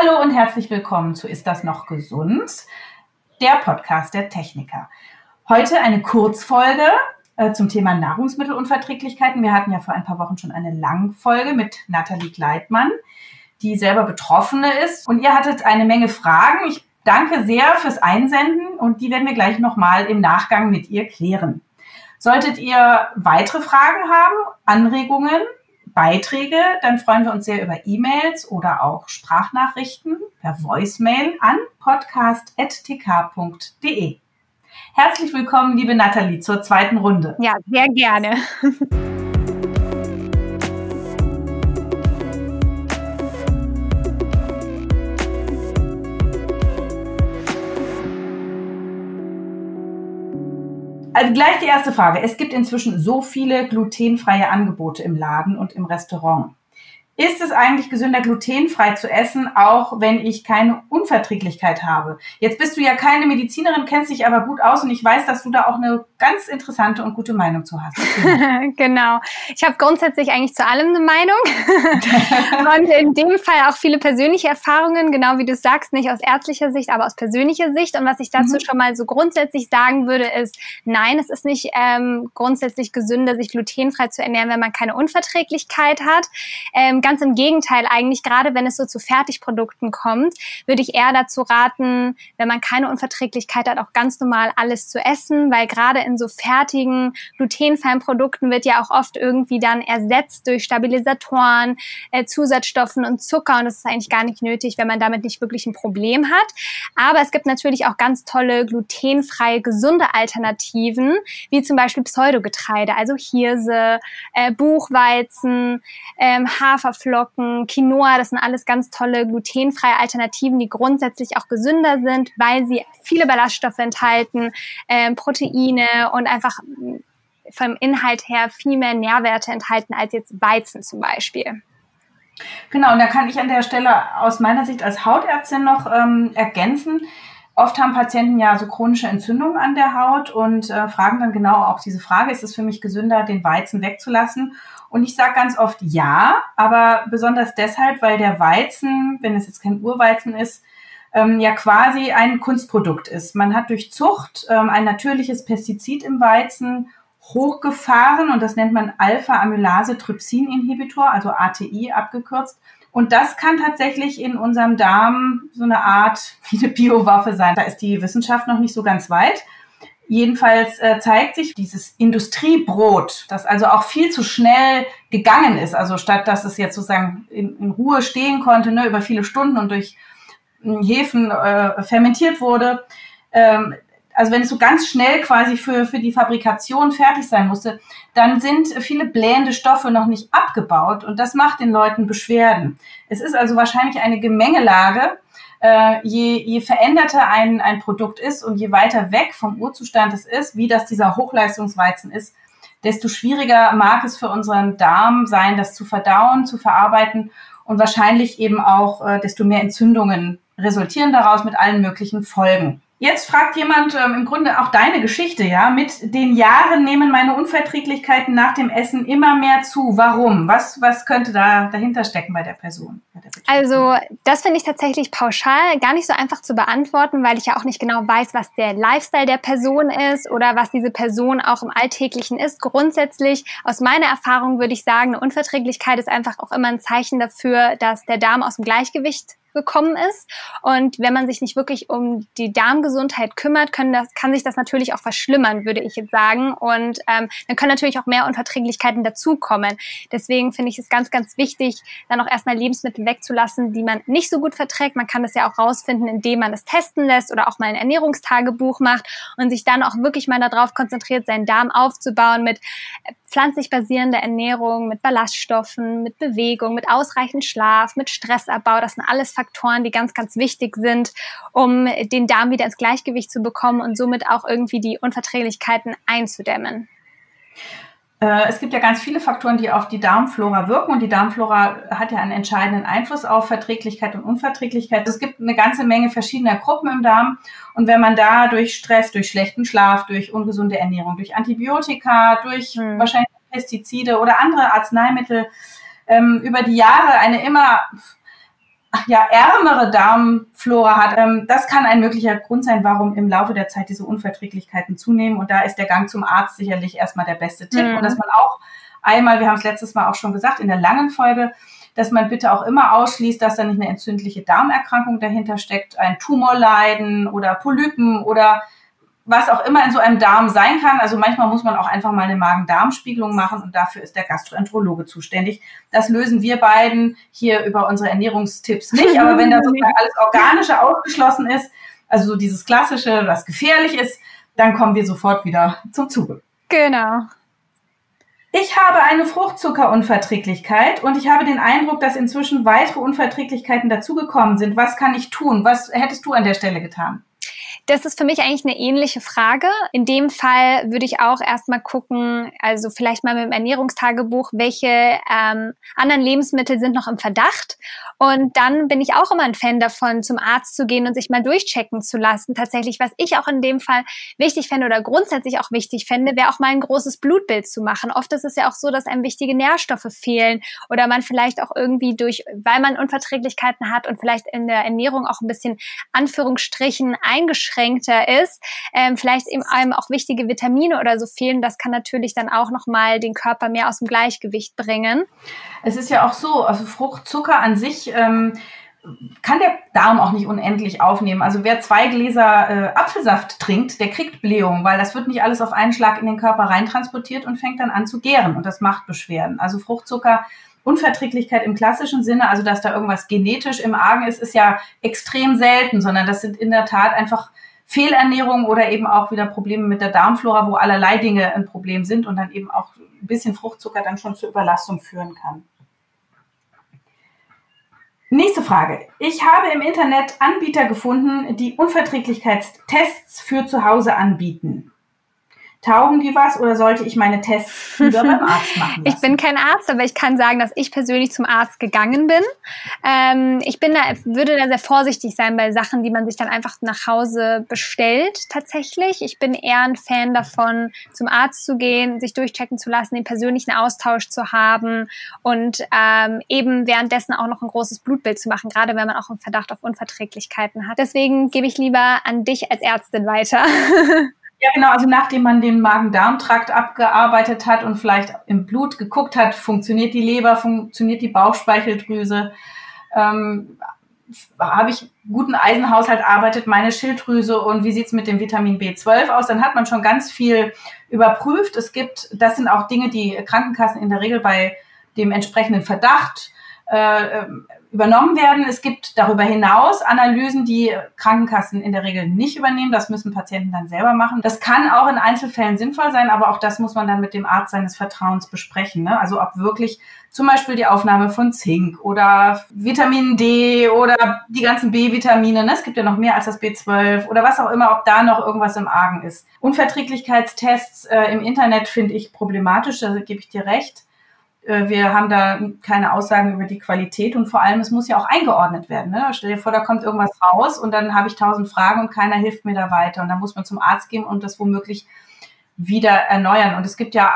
Hallo und herzlich willkommen zu Ist das noch gesund? Der Podcast der Techniker. Heute eine Kurzfolge äh, zum Thema Nahrungsmittelunverträglichkeiten. Wir hatten ja vor ein paar Wochen schon eine Langfolge mit Nathalie Gleitmann, die selber Betroffene ist. Und ihr hattet eine Menge Fragen. Ich danke sehr fürs Einsenden und die werden wir gleich nochmal im Nachgang mit ihr klären. Solltet ihr weitere Fragen haben, Anregungen, Beiträge, dann freuen wir uns sehr über E-Mails oder auch Sprachnachrichten per Voicemail an podcast.tk.de. Herzlich willkommen, liebe Nathalie, zur zweiten Runde. Ja, sehr gerne. Also gleich die erste Frage. Es gibt inzwischen so viele glutenfreie Angebote im Laden und im Restaurant. Ist es eigentlich gesünder, glutenfrei zu essen, auch wenn ich keine Unverträglichkeit habe? Jetzt bist du ja keine Medizinerin, kennst dich aber gut aus und ich weiß, dass du da auch eine ganz interessante und gute Meinung zu hast. genau. Ich habe grundsätzlich eigentlich zu allem eine Meinung. und in dem Fall auch viele persönliche Erfahrungen, genau wie du sagst, nicht aus ärztlicher Sicht, aber aus persönlicher Sicht. Und was ich dazu mhm. schon mal so grundsätzlich sagen würde, ist, nein, es ist nicht ähm, grundsätzlich gesünder, sich glutenfrei zu ernähren, wenn man keine Unverträglichkeit hat. Ähm, ganz im Gegenteil eigentlich, gerade wenn es so zu Fertigprodukten kommt, würde ich eher dazu raten, wenn man keine Unverträglichkeit hat, auch ganz normal alles zu essen, weil gerade in so fertigen, glutenfreien Produkten wird ja auch oft irgendwie dann ersetzt durch Stabilisatoren, äh, Zusatzstoffen und Zucker. Und das ist eigentlich gar nicht nötig, wenn man damit nicht wirklich ein Problem hat. Aber es gibt natürlich auch ganz tolle glutenfreie, gesunde Alternativen, wie zum Beispiel Pseudogetreide, also Hirse, äh, Buchweizen, ähm, Hafer Haferflocken, Quinoa, das sind alles ganz tolle glutenfreie Alternativen, die grundsätzlich auch gesünder sind, weil sie viele Ballaststoffe enthalten, äh, und einfach mm, vom Inhalt her viel mehr Nährwerte enthalten als jetzt Weizen zum Beispiel. Genau, und da kann ich an der Stelle aus meiner Sicht als Hautärztin noch ähm, ergänzen. Oft haben Patienten ja so chronische Entzündungen an der Haut und äh, fragen dann genau auch diese Frage, ist es für mich gesünder, den Weizen wegzulassen? Und ich sage ganz oft ja, aber besonders deshalb, weil der Weizen, wenn es jetzt kein Urweizen ist, ähm, ja quasi ein Kunstprodukt ist. Man hat durch Zucht ähm, ein natürliches Pestizid im Weizen hochgefahren und das nennt man Alpha-Amylase-Trypsin-Inhibitor, also ATI abgekürzt. Und das kann tatsächlich in unserem Darm so eine Art wie eine Biowaffe sein. Da ist die Wissenschaft noch nicht so ganz weit. Jedenfalls äh, zeigt sich dieses Industriebrot, das also auch viel zu schnell gegangen ist. Also statt dass es jetzt sozusagen in, in Ruhe stehen konnte, ne, über viele Stunden und durch Hefen äh, fermentiert wurde. Ähm, also wenn es so ganz schnell quasi für, für die Fabrikation fertig sein musste, dann sind viele blähende Stoffe noch nicht abgebaut und das macht den Leuten Beschwerden. Es ist also wahrscheinlich eine Gemengelage äh, je, je veränderter ein, ein Produkt ist und je weiter weg vom Urzustand es ist, wie das dieser Hochleistungsweizen ist, desto schwieriger mag es für unseren Darm sein, das zu verdauen, zu verarbeiten und wahrscheinlich eben auch äh, desto mehr Entzündungen resultieren daraus mit allen möglichen Folgen. Jetzt fragt jemand ähm, im Grunde auch deine Geschichte, ja. Mit den Jahren nehmen meine Unverträglichkeiten nach dem Essen immer mehr zu. Warum? Was, was könnte da dahinter stecken bei der Person? Bei der also, das finde ich tatsächlich pauschal gar nicht so einfach zu beantworten, weil ich ja auch nicht genau weiß, was der Lifestyle der Person ist oder was diese Person auch im Alltäglichen ist. Grundsätzlich, aus meiner Erfahrung würde ich sagen, eine Unverträglichkeit ist einfach auch immer ein Zeichen dafür, dass der Darm aus dem Gleichgewicht gekommen ist. Und wenn man sich nicht wirklich um die Darmgesundheit kümmert, können das, kann sich das natürlich auch verschlimmern, würde ich jetzt sagen. Und ähm, dann können natürlich auch mehr Unverträglichkeiten dazukommen. Deswegen finde ich es ganz, ganz wichtig, dann auch erstmal Lebensmittel wegzulassen, die man nicht so gut verträgt. Man kann das ja auch rausfinden, indem man es testen lässt oder auch mal ein Ernährungstagebuch macht und sich dann auch wirklich mal darauf konzentriert, seinen Darm aufzubauen mit pflanzlich basierender Ernährung, mit Ballaststoffen, mit Bewegung, mit ausreichend Schlaf, mit Stressabbau. Das sind alles Faktoren, die ganz, ganz wichtig sind, um den Darm wieder ins Gleichgewicht zu bekommen und somit auch irgendwie die Unverträglichkeiten einzudämmen. Äh, es gibt ja ganz viele Faktoren, die auf die Darmflora wirken und die Darmflora hat ja einen entscheidenden Einfluss auf Verträglichkeit und Unverträglichkeit. Es gibt eine ganze Menge verschiedener Gruppen im Darm und wenn man da durch Stress, durch schlechten Schlaf, durch ungesunde Ernährung, durch Antibiotika, durch hm. wahrscheinlich Pestizide oder andere Arzneimittel ähm, über die Jahre eine immer ja, ärmere Darmflora hat, ähm, das kann ein möglicher Grund sein, warum im Laufe der Zeit diese Unverträglichkeiten zunehmen. Und da ist der Gang zum Arzt sicherlich erstmal der beste Tipp. Mhm. Und dass man auch einmal, wir haben es letztes Mal auch schon gesagt, in der langen Folge, dass man bitte auch immer ausschließt, dass da nicht eine entzündliche Darmerkrankung dahinter steckt, ein Tumorleiden oder Polypen oder was auch immer in so einem Darm sein kann. Also manchmal muss man auch einfach mal eine Magen-Darm-Spiegelung machen und dafür ist der Gastroenterologe zuständig. Das lösen wir beiden hier über unsere Ernährungstipps nicht, aber wenn da sozusagen alles Organische ausgeschlossen ist, also so dieses Klassische, was gefährlich ist, dann kommen wir sofort wieder zum Zuge. Genau. Ich habe eine Fruchtzuckerunverträglichkeit und ich habe den Eindruck, dass inzwischen weitere Unverträglichkeiten dazugekommen sind. Was kann ich tun? Was hättest du an der Stelle getan? Das ist für mich eigentlich eine ähnliche Frage. In dem Fall würde ich auch erstmal gucken, also vielleicht mal mit dem Ernährungstagebuch, welche ähm, anderen Lebensmittel sind noch im Verdacht. Und dann bin ich auch immer ein Fan davon, zum Arzt zu gehen und sich mal durchchecken zu lassen. Tatsächlich, was ich auch in dem Fall wichtig fände oder grundsätzlich auch wichtig fände, wäre auch mal ein großes Blutbild zu machen. Oft ist es ja auch so, dass einem wichtige Nährstoffe fehlen oder man vielleicht auch irgendwie durch, weil man Unverträglichkeiten hat und vielleicht in der Ernährung auch ein bisschen Anführungsstrichen eingeschränkt eingeschränkter ist, ähm, vielleicht eben einem auch wichtige Vitamine oder so fehlen. Das kann natürlich dann auch nochmal den Körper mehr aus dem Gleichgewicht bringen. Es ist ja auch so, also Fruchtzucker an sich ähm, kann der Darm auch nicht unendlich aufnehmen. Also wer zwei Gläser äh, Apfelsaft trinkt, der kriegt Blähung, weil das wird nicht alles auf einen Schlag in den Körper reintransportiert und fängt dann an zu gären und das macht Beschwerden. Also Fruchtzucker Unverträglichkeit im klassischen Sinne, also dass da irgendwas genetisch im Argen ist, ist ja extrem selten, sondern das sind in der Tat einfach Fehlernährung oder eben auch wieder Probleme mit der Darmflora, wo allerlei Dinge ein Problem sind und dann eben auch ein bisschen Fruchtzucker dann schon zur Überlastung führen kann. Nächste Frage. Ich habe im Internet Anbieter gefunden, die Unverträglichkeitstests für zu Hause anbieten. Taugen die was oder sollte ich meine Tests lieber beim Arzt machen? Lassen? Ich bin kein Arzt, aber ich kann sagen, dass ich persönlich zum Arzt gegangen bin. Ähm, ich bin da, würde da sehr vorsichtig sein bei Sachen, die man sich dann einfach nach Hause bestellt, tatsächlich. Ich bin eher ein Fan davon, zum Arzt zu gehen, sich durchchecken zu lassen, den persönlichen Austausch zu haben und ähm, eben währenddessen auch noch ein großes Blutbild zu machen, gerade wenn man auch einen Verdacht auf Unverträglichkeiten hat. Deswegen gebe ich lieber an dich als Ärztin weiter. Ja, genau. Also nachdem man den Magen-Darm-Trakt abgearbeitet hat und vielleicht im Blut geguckt hat, funktioniert die Leber, funktioniert die Bauchspeicheldrüse, ähm, habe ich guten Eisenhaushalt, arbeitet meine Schilddrüse und wie sieht's mit dem Vitamin B12 aus? Dann hat man schon ganz viel überprüft. Es gibt, das sind auch Dinge, die Krankenkassen in der Regel bei dem entsprechenden Verdacht äh, übernommen werden. Es gibt darüber hinaus Analysen, die Krankenkassen in der Regel nicht übernehmen. Das müssen Patienten dann selber machen. Das kann auch in Einzelfällen sinnvoll sein, aber auch das muss man dann mit dem Arzt seines Vertrauens besprechen. Ne? Also ob wirklich zum Beispiel die Aufnahme von Zink oder Vitamin D oder die ganzen B-Vitamine. Ne? Es gibt ja noch mehr als das B12 oder was auch immer, ob da noch irgendwas im Argen ist. Unverträglichkeitstests äh, im Internet finde ich problematisch, da gebe ich dir recht. Äh, wir haben da keine Aussagen über die Qualität und vor allem, es muss ja auch eingeordnet werden. Ne? Stell dir vor, da kommt irgendwas raus und dann habe ich tausend Fragen und keiner hilft mir da weiter. Und dann muss man zum Arzt gehen und das womöglich wieder erneuern. Und es gibt ja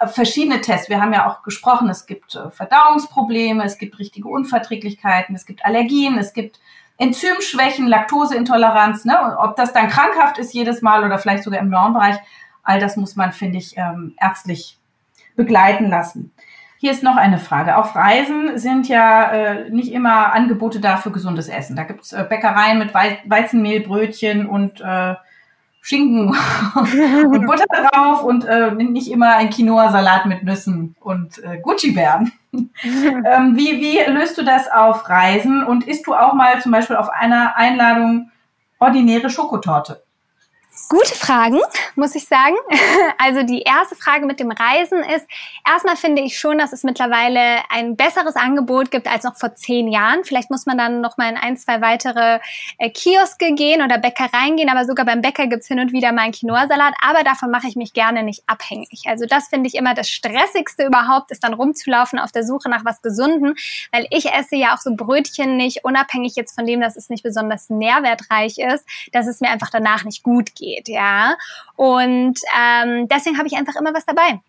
äh, verschiedene Tests. Wir haben ja auch gesprochen, es gibt äh, Verdauungsprobleme, es gibt richtige Unverträglichkeiten, es gibt Allergien, es gibt Enzymschwächen, Laktoseintoleranz. Ne? ob das dann krankhaft ist jedes Mal oder vielleicht sogar im Normbereich, all das muss man, finde ich, ähm, ärztlich begleiten lassen. Hier ist noch eine Frage. Auf Reisen sind ja äh, nicht immer Angebote da für gesundes Essen. Da gibt's äh, Bäckereien mit Wei Weizenmehlbrötchen und äh, Schinken und Butter drauf und äh, nicht immer ein Quinoa-Salat mit Nüssen und äh, Gucci-Bären. ähm, wie, wie löst du das auf Reisen und isst du auch mal zum Beispiel auf einer Einladung ordinäre Schokotorte? Gute Fragen, muss ich sagen. Also die erste Frage mit dem Reisen ist, erstmal finde ich schon, dass es mittlerweile ein besseres Angebot gibt als noch vor zehn Jahren. Vielleicht muss man dann noch mal in ein, zwei weitere äh, Kioske gehen oder Bäckereien gehen, aber sogar beim Bäcker gibt's hin und wieder mal einen Quinoa-Salat, aber davon mache ich mich gerne nicht abhängig. Also das finde ich immer das Stressigste überhaupt, ist dann rumzulaufen auf der Suche nach was Gesunden, weil ich esse ja auch so Brötchen nicht, unabhängig jetzt von dem, dass es nicht besonders nährwertreich ist, dass es mir einfach danach nicht gut geht geht, ja. Und ähm, deswegen habe ich einfach immer was dabei.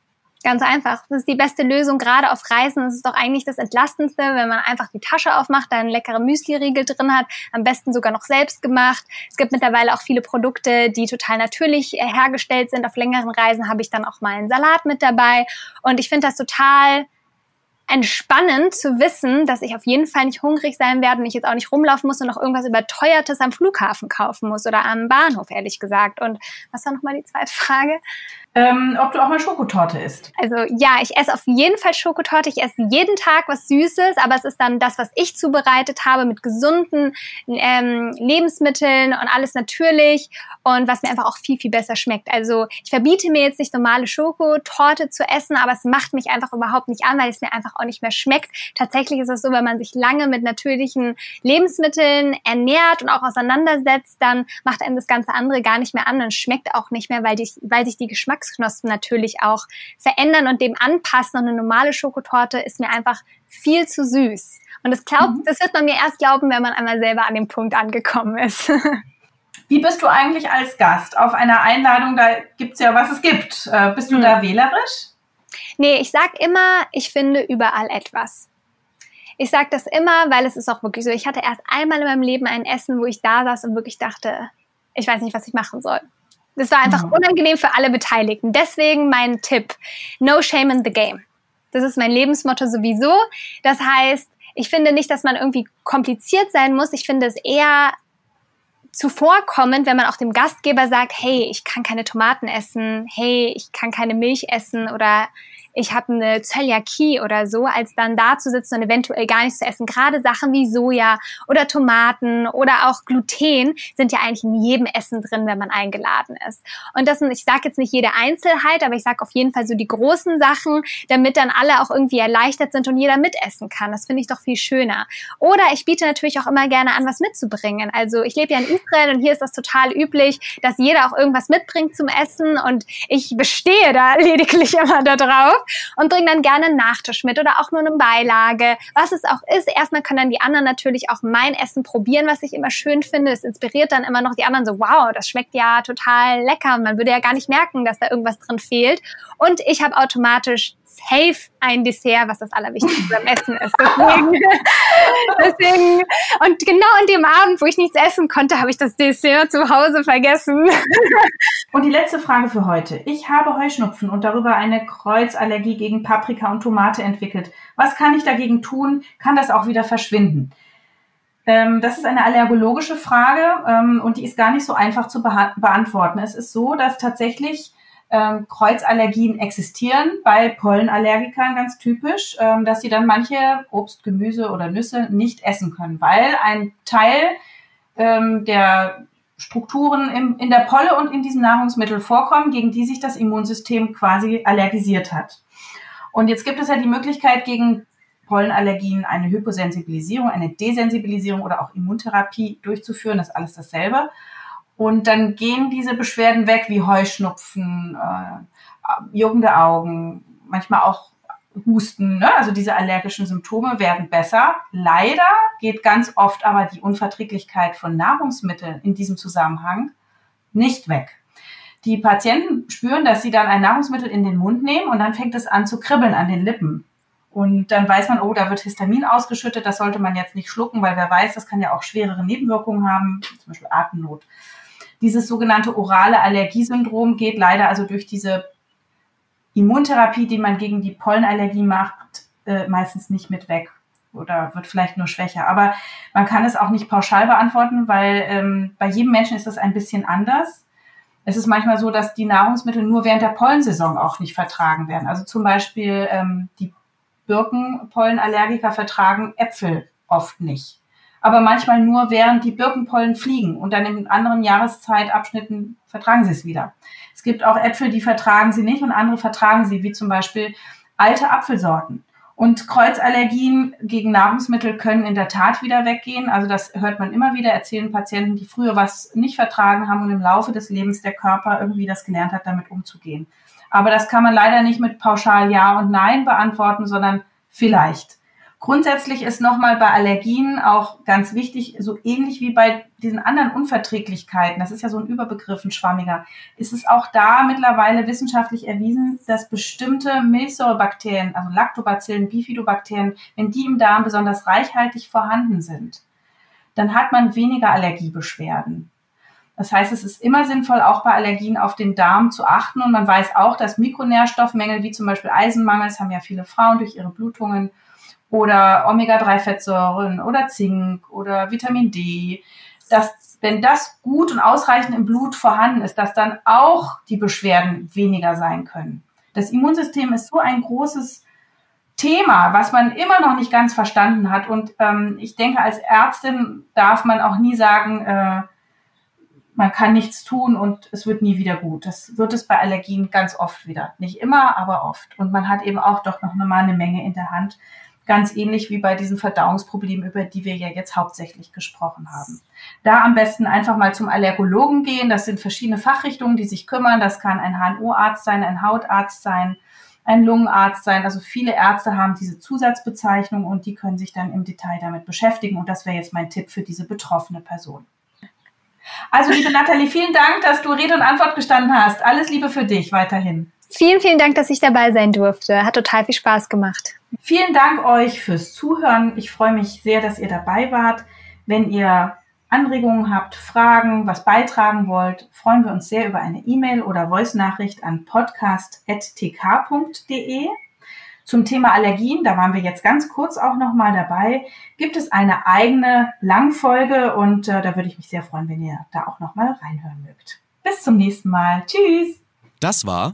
Ganz einfach. Das ist die beste Lösung, gerade auf Reisen. Das ist doch eigentlich das Entlastendste, wenn man einfach die Tasche aufmacht, da einen leckeren Müsli-Riegel drin hat, am besten sogar noch selbst gemacht. Es gibt mittlerweile auch viele Produkte, die total natürlich hergestellt sind. Auf längeren Reisen habe ich dann auch mal einen Salat mit dabei. Und ich finde das total entspannend zu wissen, dass ich auf jeden Fall nicht hungrig sein werde und ich jetzt auch nicht rumlaufen muss und noch irgendwas Überteuertes am Flughafen kaufen muss oder am Bahnhof, ehrlich gesagt. Und was war nochmal die zweite Frage? Ähm, ob du auch mal Schokotorte isst. Also ja, ich esse auf jeden Fall Schokotorte. Ich esse jeden Tag was Süßes, aber es ist dann das, was ich zubereitet habe mit gesunden ähm, Lebensmitteln und alles natürlich und was mir einfach auch viel, viel besser schmeckt. Also ich verbiete mir jetzt nicht normale Schokotorte zu essen, aber es macht mich einfach überhaupt nicht an, weil es mir einfach auch nicht mehr schmeckt. Tatsächlich ist es so, wenn man sich lange mit natürlichen Lebensmitteln ernährt und auch auseinandersetzt, dann macht einem das ganze andere gar nicht mehr an und schmeckt auch nicht mehr, weil, die, weil sich die Geschmacks Geschmacksknospen natürlich auch verändern und dem anpassen. Und eine normale Schokotorte ist mir einfach viel zu süß. Und das, glaubt, mhm. das wird man mir erst glauben, wenn man einmal selber an dem Punkt angekommen ist. Wie bist du eigentlich als Gast auf einer Einladung? Da gibt es ja, was es gibt. Äh, bist du mhm. da wählerisch? Nee, ich sag immer, ich finde überall etwas. Ich sage das immer, weil es ist auch wirklich so. Ich hatte erst einmal in meinem Leben ein Essen, wo ich da saß und wirklich dachte, ich weiß nicht, was ich machen soll. Das war einfach unangenehm für alle Beteiligten. Deswegen mein Tipp: No shame in the game. Das ist mein Lebensmotto sowieso. Das heißt, ich finde nicht, dass man irgendwie kompliziert sein muss. Ich finde es eher zuvorkommend, wenn man auch dem Gastgeber sagt, hey, ich kann keine Tomaten essen, hey, ich kann keine Milch essen oder ich habe eine Zöliakie oder so, als dann da zu sitzen und eventuell gar nichts zu essen. Gerade Sachen wie Soja oder Tomaten oder auch Gluten sind ja eigentlich in jedem Essen drin, wenn man eingeladen ist. Und das ich sage jetzt nicht jede Einzelheit, aber ich sage auf jeden Fall so die großen Sachen, damit dann alle auch irgendwie erleichtert sind und jeder mitessen kann. Das finde ich doch viel schöner. Oder ich biete natürlich auch immer gerne an, was mitzubringen. Also ich lebe ja in Israel und hier ist das total üblich, dass jeder auch irgendwas mitbringt zum Essen und ich bestehe da lediglich immer darauf, und bringen dann gerne einen Nachtisch mit oder auch nur eine Beilage, was es auch ist. Erstmal können dann die anderen natürlich auch mein Essen probieren, was ich immer schön finde. Das inspiriert dann immer noch die anderen so, wow, das schmeckt ja total lecker. Man würde ja gar nicht merken, dass da irgendwas drin fehlt. Und ich habe automatisch safe ein Dessert, was das Allerwichtigste beim Essen ist. Deswegen, deswegen, und genau an dem Abend, wo ich nichts essen konnte, habe ich das Dessert zu Hause vergessen. Und die letzte Frage für heute. Ich habe Heuschnupfen und darüber eine Kreuzallergie gegen Paprika und Tomate entwickelt. Was kann ich dagegen tun? Kann das auch wieder verschwinden? Ähm, das ist eine allergologische Frage ähm, und die ist gar nicht so einfach zu beantworten. Es ist so, dass tatsächlich ähm, Kreuzallergien existieren bei Pollenallergikern ganz typisch, ähm, dass sie dann manche Obst, Gemüse oder Nüsse nicht essen können, weil ein Teil ähm, der Strukturen im, in der Polle und in diesem Nahrungsmittel vorkommen, gegen die sich das Immunsystem quasi allergisiert hat. Und jetzt gibt es ja die Möglichkeit, gegen Pollenallergien eine Hyposensibilisierung, eine Desensibilisierung oder auch Immuntherapie durchzuführen. Das ist alles dasselbe. Und dann gehen diese Beschwerden weg, wie Heuschnupfen, äh, juckende Augen, manchmal auch Husten. Ne? Also diese allergischen Symptome werden besser. Leider geht ganz oft aber die Unverträglichkeit von Nahrungsmitteln in diesem Zusammenhang nicht weg. Die Patienten spüren, dass sie dann ein Nahrungsmittel in den Mund nehmen und dann fängt es an zu kribbeln an den Lippen. Und dann weiß man, oh, da wird Histamin ausgeschüttet, das sollte man jetzt nicht schlucken, weil wer weiß, das kann ja auch schwerere Nebenwirkungen haben, zum Beispiel Atemnot. Dieses sogenannte orale Allergiesyndrom geht leider also durch diese Immuntherapie, die man gegen die Pollenallergie macht, äh, meistens nicht mit weg oder wird vielleicht nur schwächer. Aber man kann es auch nicht pauschal beantworten, weil ähm, bei jedem Menschen ist das ein bisschen anders. Es ist manchmal so, dass die Nahrungsmittel nur während der Pollensaison auch nicht vertragen werden. Also zum Beispiel ähm, die Birkenpollenallergiker vertragen Äpfel oft nicht aber manchmal nur während die Birkenpollen fliegen und dann in anderen Jahreszeitabschnitten vertragen sie es wieder. Es gibt auch Äpfel, die vertragen sie nicht und andere vertragen sie, wie zum Beispiel alte Apfelsorten. Und Kreuzallergien gegen Nahrungsmittel können in der Tat wieder weggehen. Also das hört man immer wieder, erzählen Patienten, die früher was nicht vertragen haben und im Laufe des Lebens der Körper irgendwie das gelernt hat, damit umzugehen. Aber das kann man leider nicht mit pauschal Ja und Nein beantworten, sondern vielleicht. Grundsätzlich ist nochmal bei Allergien auch ganz wichtig, so ähnlich wie bei diesen anderen Unverträglichkeiten, das ist ja so ein Überbegriff, ein schwammiger, ist es auch da mittlerweile wissenschaftlich erwiesen, dass bestimmte Milchsäurebakterien, also Lactobacillen, Bifidobakterien, wenn die im Darm besonders reichhaltig vorhanden sind, dann hat man weniger Allergiebeschwerden. Das heißt, es ist immer sinnvoll, auch bei Allergien auf den Darm zu achten. Und man weiß auch, dass Mikronährstoffmängel wie zum Beispiel Eisenmangel, das haben ja viele Frauen durch ihre Blutungen, oder Omega-3-Fettsäuren oder Zink oder Vitamin D, dass wenn das gut und ausreichend im Blut vorhanden ist, dass dann auch die Beschwerden weniger sein können. Das Immunsystem ist so ein großes Thema, was man immer noch nicht ganz verstanden hat. Und ähm, ich denke, als Ärztin darf man auch nie sagen, äh, man kann nichts tun und es wird nie wieder gut. Das wird es bei Allergien ganz oft wieder. Nicht immer, aber oft. Und man hat eben auch doch noch mal eine Menge in der Hand, ganz ähnlich wie bei diesen Verdauungsproblemen, über die wir ja jetzt hauptsächlich gesprochen haben. Da am besten einfach mal zum Allergologen gehen. Das sind verschiedene Fachrichtungen, die sich kümmern. Das kann ein HNO-Arzt sein, ein Hautarzt sein, ein Lungenarzt sein. Also viele Ärzte haben diese Zusatzbezeichnung und die können sich dann im Detail damit beschäftigen. Und das wäre jetzt mein Tipp für diese betroffene Person. Also, liebe Nathalie, vielen Dank, dass du Rede und Antwort gestanden hast. Alles Liebe für dich weiterhin. Vielen, vielen Dank, dass ich dabei sein durfte. Hat total viel Spaß gemacht. Vielen Dank euch fürs Zuhören. Ich freue mich sehr, dass ihr dabei wart. Wenn ihr Anregungen habt, Fragen, was beitragen wollt, freuen wir uns sehr über eine E-Mail oder Voice-Nachricht an podcast.tk.de. Zum Thema Allergien, da waren wir jetzt ganz kurz auch nochmal dabei, gibt es eine eigene Langfolge und äh, da würde ich mich sehr freuen, wenn ihr da auch nochmal reinhören mögt. Bis zum nächsten Mal. Tschüss. Das war